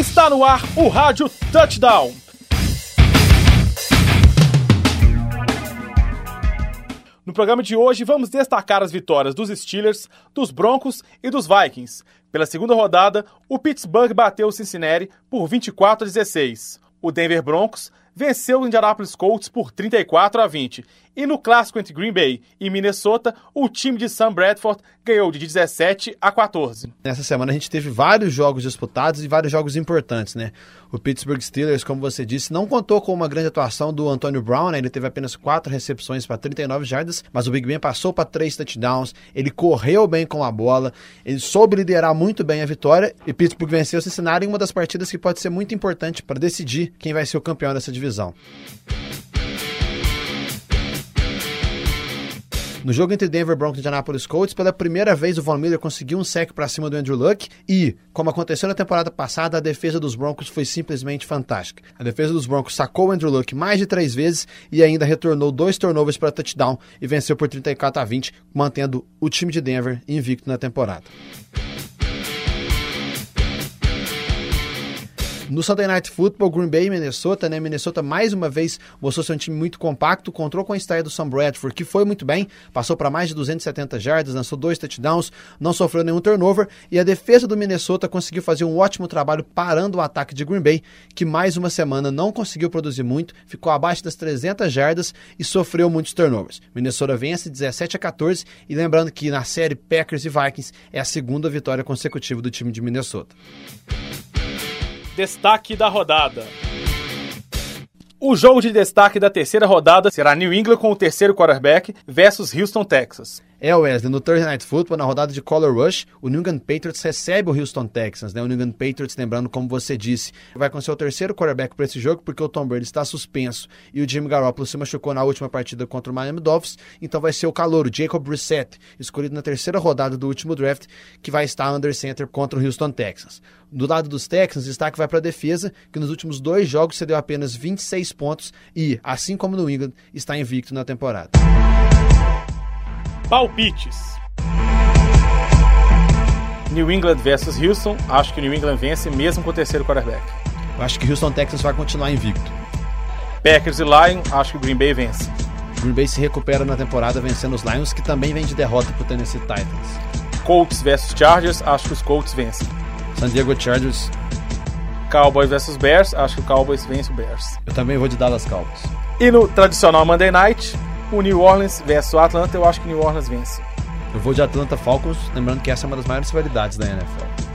Está no ar o Rádio Touchdown. No programa de hoje, vamos destacar as vitórias dos Steelers, dos Broncos e dos Vikings. Pela segunda rodada, o Pittsburgh bateu o Cincinnati por 24 a 16. O Denver Broncos venceu o Indianapolis Colts por 34 a 20. E no clássico entre Green Bay e Minnesota, o time de Sam Bradford ganhou de 17 a 14. Nessa semana a gente teve vários jogos disputados e vários jogos importantes, né? O Pittsburgh Steelers, como você disse, não contou com uma grande atuação do Antonio Brown, né? ele teve apenas quatro recepções para 39 jardas, mas o Big Ben passou para três touchdowns, ele correu bem com a bola, ele soube liderar muito bem a vitória e Pittsburgh venceu o Cincinnati em uma das partidas que pode ser muito importante para decidir quem vai ser o campeão dessa divisão. No jogo entre Denver Broncos e Indianapolis Colts, pela primeira vez o Von Miller conseguiu um sec para cima do Andrew Luck e, como aconteceu na temporada passada, a defesa dos Broncos foi simplesmente fantástica. A defesa dos Broncos sacou o Andrew Luck mais de três vezes e ainda retornou dois turnovers para touchdown e venceu por 34 a 20, mantendo o time de Denver invicto na temporada. No Sunday Night Football, Green Bay e Minnesota, né? Minnesota mais uma vez mostrou ser um time muito compacto, contou com a estreia do Sam Bradford, que foi muito bem, passou para mais de 270 jardas, lançou dois touchdowns, não sofreu nenhum turnover, e a defesa do Minnesota conseguiu fazer um ótimo trabalho parando o ataque de Green Bay, que mais uma semana não conseguiu produzir muito, ficou abaixo das 300 jardas e sofreu muitos turnovers. Minnesota vence 17 a 14, e lembrando que na série Packers e Vikings é a segunda vitória consecutiva do time de Minnesota. Destaque da rodada. O jogo de destaque da terceira rodada será New England com o terceiro quarterback versus Houston, Texas. É, Wesley, no Thursday Night Football, na rodada de Color Rush, o New England Patriots recebe o Houston Texans, né? O New England Patriots, lembrando, como você disse, vai com seu terceiro quarterback para esse jogo, porque o Tom Brady está suspenso e o Jimmy Garoppolo se machucou na última partida contra o Miami Dolphins, então vai ser o calor, o Jacob Brissett, escolhido na terceira rodada do último draft, que vai estar under center contra o Houston Texans. Do lado dos Texans, destaque vai para a defesa, que nos últimos dois jogos cedeu apenas 26 pontos e, assim como no England, está invicto na temporada. Palpites. New England versus Houston. Acho que New England vence mesmo com o terceiro quarterback. Eu acho que Houston Texans vai continuar invicto. Packers e Lions. Acho que o Green Bay vence. Green Bay se recupera na temporada vencendo os Lions, que também vem de derrota para o Tennessee Titans. Colts versus Chargers. Acho que os Colts vencem. San Diego Chargers. Cowboys versus Bears. Acho que o Cowboys vence o Bears. Eu também vou de Dallas Cowboys. E no tradicional Monday Night, o New Orleans versus o Atlanta, eu acho que o New Orleans vence. Eu vou de Atlanta Falcons, lembrando que essa é uma das maiores rivalidades da NFL.